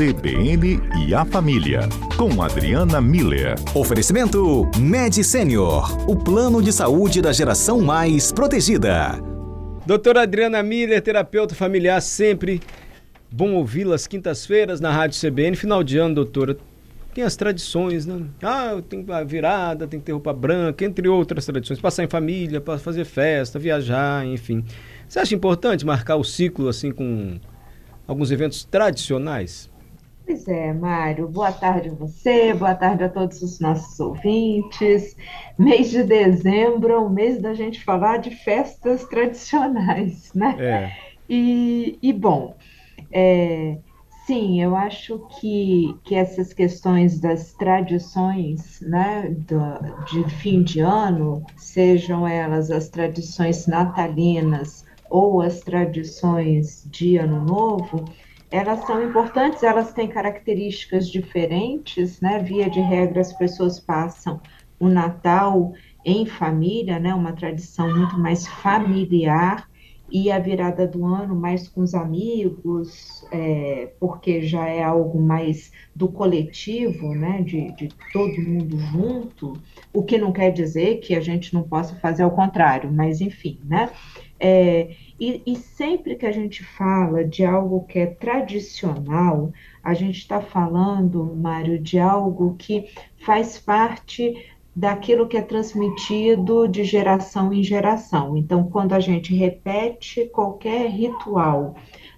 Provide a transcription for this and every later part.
CBN e a Família, com Adriana Miller. Oferecimento Med Senior, o plano de saúde da geração mais protegida. Doutora Adriana Miller, terapeuta familiar, sempre bom ouvi-las quintas-feiras na Rádio CBN. Final de ano, doutora, tem as tradições, né? Ah, tem a virada, tem que ter roupa branca, entre outras tradições. Passar em família, para fazer festa, viajar, enfim. Você acha importante marcar o ciclo assim com alguns eventos tradicionais? Pois é, Mário. Boa tarde a você, boa tarde a todos os nossos ouvintes. Mês de dezembro é o mês da gente falar de festas tradicionais, né? É. E, e bom, é, sim, eu acho que, que essas questões das tradições né, do, de fim de ano, sejam elas as tradições natalinas ou as tradições de ano novo, elas são importantes, elas têm características diferentes, né? Via de regra, as pessoas passam o Natal em família, né? Uma tradição muito mais familiar e a virada do ano mais com os amigos, é, porque já é algo mais do coletivo, né, de, de, todo mundo junto, o que não quer dizer que a gente não possa fazer ao contrário, mas enfim, né, é, e, e, sempre que a gente fala de algo que é tradicional, a gente está falando, Mário, de algo que faz parte daquilo que é transmitido de geração em geração. Então, quando a gente repete qualquer ritual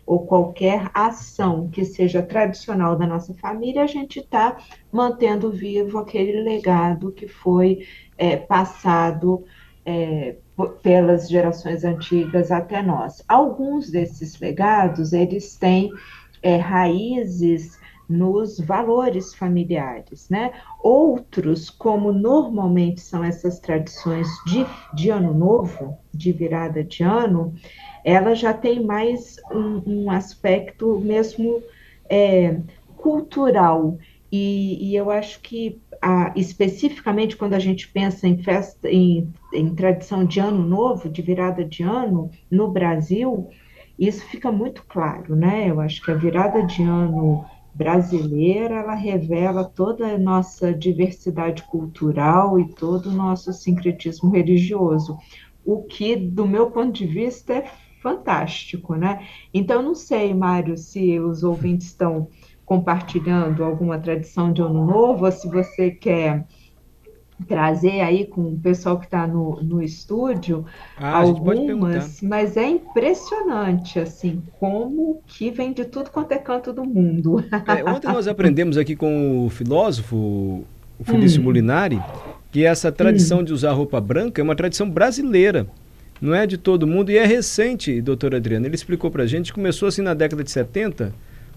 ou qualquer ação que seja tradicional da nossa família, a gente está mantendo vivo aquele legado que foi é, passado é, pelas gerações antigas até nós. Alguns desses legados, eles têm é, raízes nos valores familiares, né? Outros, como normalmente são essas tradições de, de ano novo, de virada de ano, ela já tem mais um, um aspecto mesmo é, cultural. E, e, eu acho que especificamente quando a gente pensa em festa, em, em tradição de ano novo, de virada de ano, no Brasil, isso fica muito claro, né? Eu acho que a virada de ano brasileira, ela revela toda a nossa diversidade cultural e todo o nosso sincretismo religioso, o que, do meu ponto de vista, é fantástico, né? Então, não sei, Mário, se os ouvintes estão compartilhando alguma tradição de ano novo, ou se você quer trazer aí com o pessoal que está no, no estúdio ah, algumas, mas é impressionante assim como que vem de tudo quanto é canto do mundo. É, ontem nós aprendemos aqui com o filósofo o Felício hum. Molinari que essa tradição hum. de usar roupa branca é uma tradição brasileira. Não é de todo mundo e é recente, doutor Adriano. Ele explicou para a gente, começou assim na década de 70,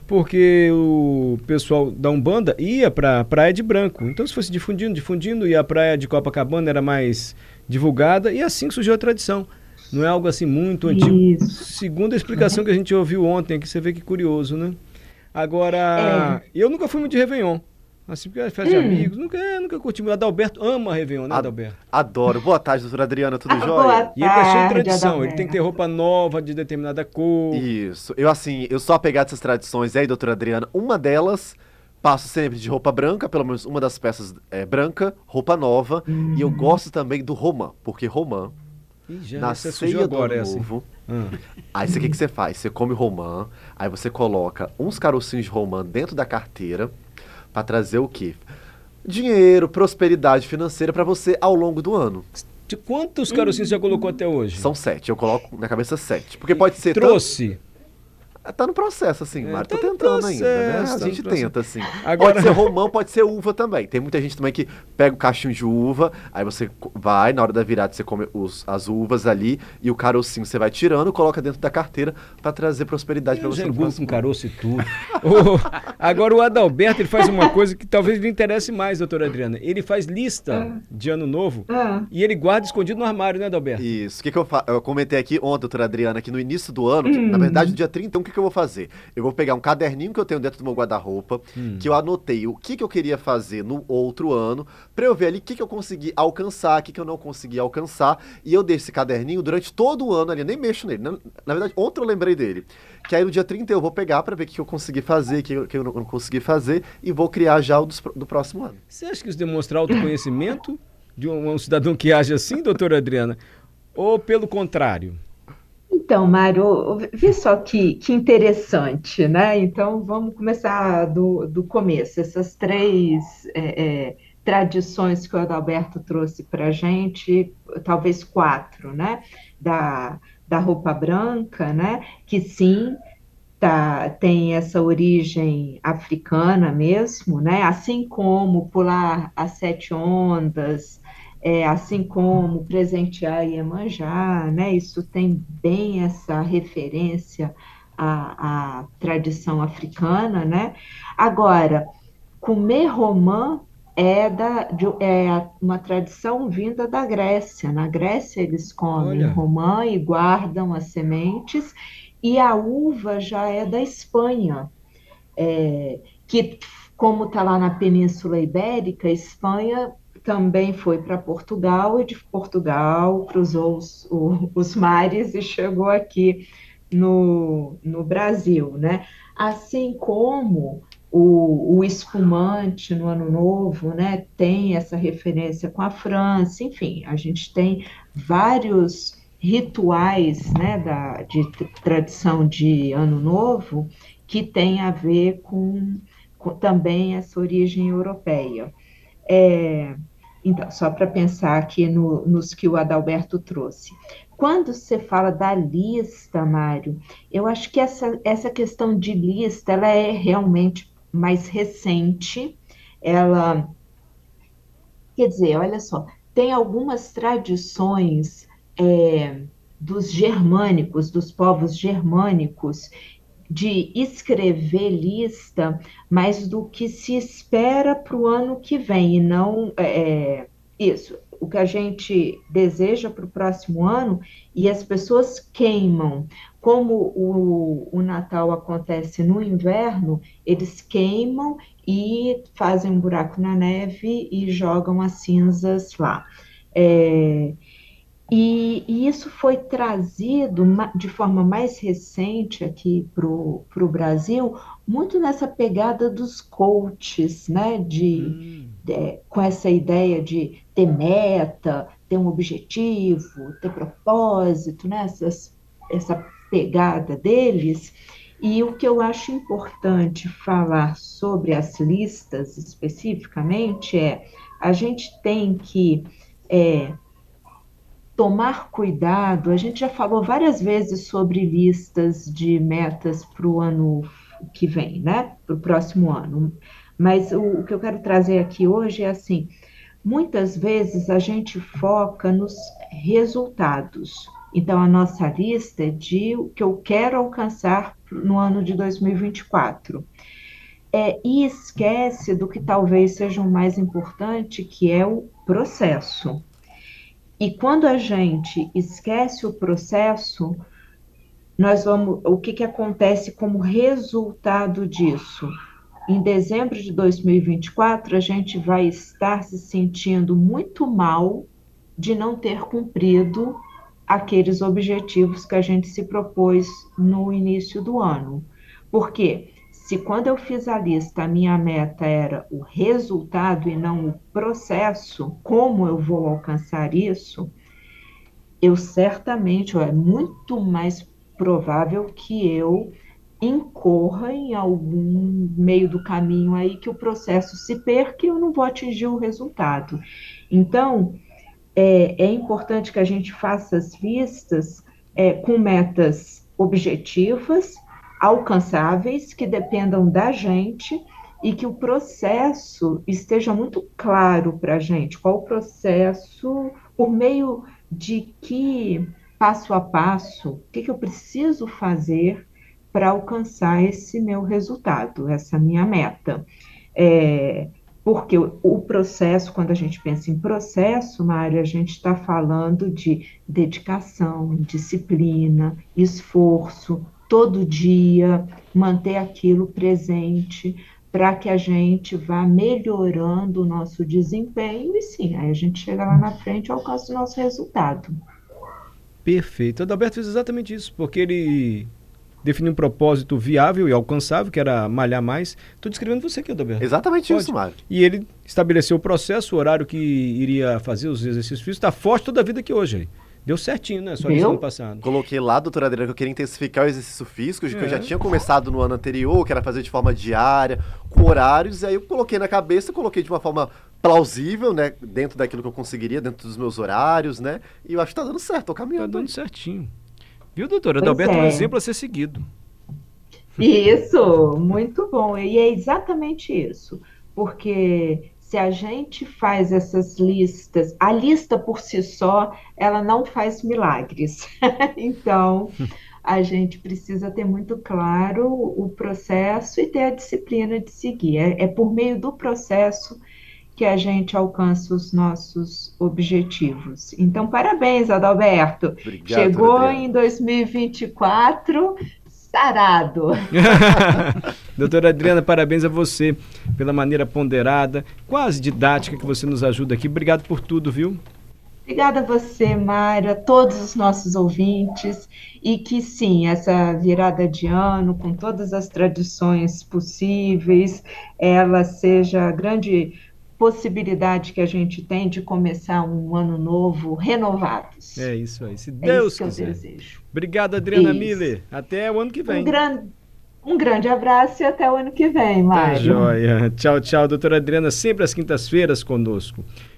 porque o pessoal da Umbanda ia para a praia de branco. Então, se fosse difundindo, difundindo, e a praia de Copacabana era mais divulgada, e assim surgiu a tradição. Não é algo assim muito antigo. Isso. Segundo a explicação que a gente ouviu ontem, que você vê que curioso, né? Agora, é. eu nunca fui muito de Réveillon. Assim, porque festa de hum. amigos, nunca, é, nunca curti muito. Adalberto ama Réveillon, né, Adalberto? Adoro. Boa tarde, doutora Adriana, tudo ah, jóia? Boa tarde, e ele é cheio de tradição, Adalberto. ele tem que ter roupa nova de determinada cor. Isso. Eu, assim, eu sou apegado a essas tradições aí, doutora Adriana. Uma delas, passo sempre de roupa branca, pelo menos uma das peças é branca, roupa nova. Hum. E eu gosto também do romã, porque romã, Ih, já, na ceia do agora, ano é novo... Hum. Aí o que, que você faz? Você come romã, aí você coloca uns carocinhos de romã dentro da carteira para trazer o quê? dinheiro, prosperidade financeira para você ao longo do ano. De quantos carocinhos você já colocou até hoje? São sete. Eu coloco na cabeça sete. Porque pode ser. Trouxe. Tá no processo, assim, é, Mário. Tá Tô tentando processo, ainda, né? A tá gente tenta, assim. Agora... Pode ser romão, pode ser uva também. Tem muita gente também que pega o cachinho de uva, aí você vai, na hora da virada, você come os, as uvas ali e o carocinho você vai tirando, coloca dentro da carteira para trazer prosperidade para você. Eu com caroço e tudo. oh, agora o Adalberto, ele faz uma coisa que talvez lhe interesse mais, doutora Adriana. Ele faz lista é. de ano novo é. e ele guarda escondido no armário, né, Adalberto? Isso. O que, que eu, eu comentei aqui ontem, doutora Adriana, que no início do ano, hum. que, na verdade, no dia 31, que que eu vou fazer? Eu vou pegar um caderninho que eu tenho dentro do meu guarda-roupa, hum. que eu anotei o que, que eu queria fazer no outro ano, para eu ver ali o que, que eu consegui alcançar, o que, que eu não consegui alcançar, e eu deixo esse caderninho durante todo o ano ali, eu nem mexo nele. Na, na verdade, ontem eu lembrei dele. Que aí no dia 30 eu vou pegar para ver o que eu consegui fazer, o que, que eu não consegui fazer, e vou criar já o do, do próximo ano. Você acha que isso demonstra autoconhecimento de um, um cidadão que age assim, doutora Adriana? Ou pelo contrário? Então, Mário, vê só que, que interessante, né? Então, vamos começar do, do começo. Essas três é, é, tradições que o Adalberto trouxe para a gente, talvez quatro, né? Da, da roupa branca, né? Que sim, tá, tem essa origem africana mesmo, né? Assim como pular as sete ondas, é, assim como presentear Iemanjá, né? Isso tem bem essa referência à, à tradição africana, né? Agora, comer romã é, da, de, é uma tradição vinda da Grécia. Na Grécia eles comem Olha. romã e guardam as sementes, e a uva já é da Espanha, é, que como está lá na Península Ibérica, Espanha também foi para Portugal e de Portugal cruzou os, o, os mares e chegou aqui no, no Brasil, né? Assim como o, o, espumante no Ano Novo, né, tem essa referência com a França, enfim, a gente tem vários rituais, né, da, de tradição de Ano Novo que tem a ver com, com também essa origem europeia. É, então, só para pensar aqui no, nos que o Adalberto trouxe. Quando você fala da lista, Mário, eu acho que essa, essa questão de lista ela é realmente mais recente. Ela, quer dizer, olha só, tem algumas tradições é, dos germânicos, dos povos germânicos, de escrever lista, mas do que se espera para o ano que vem, e não é, isso, o que a gente deseja para o próximo ano, e as pessoas queimam. Como o, o Natal acontece no inverno, eles queimam e fazem um buraco na neve e jogam as cinzas lá. É, e, e, isso foi trazido de forma mais recente aqui para o Brasil, muito nessa pegada dos coaches, né? De, hum. de, com essa ideia de ter meta, ter um objetivo, ter propósito, né? Essas, essa pegada deles. E o que eu acho importante falar sobre as listas especificamente é a gente tem que é, tomar cuidado. A gente já falou várias vezes sobre listas de metas para o ano que vem, né? Para o próximo ano. Mas o, o, que eu quero trazer aqui hoje é assim: muitas vezes a gente foca nos resultados. Então, a nossa lista é de o que eu quero alcançar no ano de 2024. É, e esquece do que talvez seja o mais importante, que é o processo. E quando a gente esquece o processo, nós vamos, o que, que acontece como resultado disso? Em dezembro de 2024, a gente vai estar se sentindo muito mal de não ter cumprido aqueles objetivos que a gente se propôs no início do ano. Por quê? Se quando eu fiz a lista a minha meta era o resultado e não o processo, como eu vou alcançar isso, eu certamente, é muito mais provável que eu incorra em algum meio do caminho aí que o processo se perca e eu não vou atingir o resultado. Então, é, é importante que a gente faça as listas é, com metas objetivas alcançáveis, que dependam da gente e que o processo esteja muito claro para a gente. Qual o processo, por meio de que passo a passo, o que, que eu preciso fazer para alcançar esse meu resultado, essa minha meta. É, porque o, processo, quando a gente pensa em processo, Mário, a gente está falando de dedicação, disciplina, esforço, todo dia, manter aquilo presente para que a gente vá melhorando o nosso desempenho e sim, aí a gente chega lá na frente e alcança o nosso resultado. Perfeito. O Adalberto fez exatamente isso, porque ele definiu um propósito viável e alcançável, que era malhar mais. Estou descrevendo você aqui, Adalberto. Exatamente Pode. isso, Mário. E ele estabeleceu o processo, o horário que iria fazer os exercícios físicos, está forte toda a vida que hoje. Deu certinho, né? Só no ano passado. Coloquei lá, doutora Adriana, que eu queria intensificar o exercício físico, é. que eu já é. tinha começado no ano anterior, que era fazer de forma diária, com horários, e aí eu coloquei na cabeça, coloquei de uma forma plausível, né? Dentro daquilo que eu conseguiria, dentro dos meus horários, né? E eu acho que tá dando certo, tô caminhando. Tá dando certinho. Viu, doutora? Adalberto é. um exemplo a ser seguido. Isso, muito bom. E é exatamente isso. Porque se a gente faz essas listas, a lista por si só, ela não faz milagres. então, a gente precisa ter muito claro o processo e ter a disciplina de seguir. É, é por meio do processo que a gente alcança os nossos objetivos. Então, parabéns, Adalberto. Obrigado, Chegou em 2024 sarado. Doutora Adriana, parabéns a você pela maneira ponderada, quase didática que você nos ajuda aqui. Obrigado por tudo, viu? Obrigada a você, Mário, a todos os nossos ouvintes, e que sim, essa virada de ano, com todas as tradições possíveis, ela seja grande possibilidade que a gente tem de começar um ano novo renovados. É isso aí, se Deus é quiser. desejo. Obrigado, Adriana isso. Miller. Até o ano que vem. Um, gran... um grande abraço e até o ano que vem, Mário. Tá joia. Tchau, tchau, doutora Adriana, sempre às quintas-feiras conosco.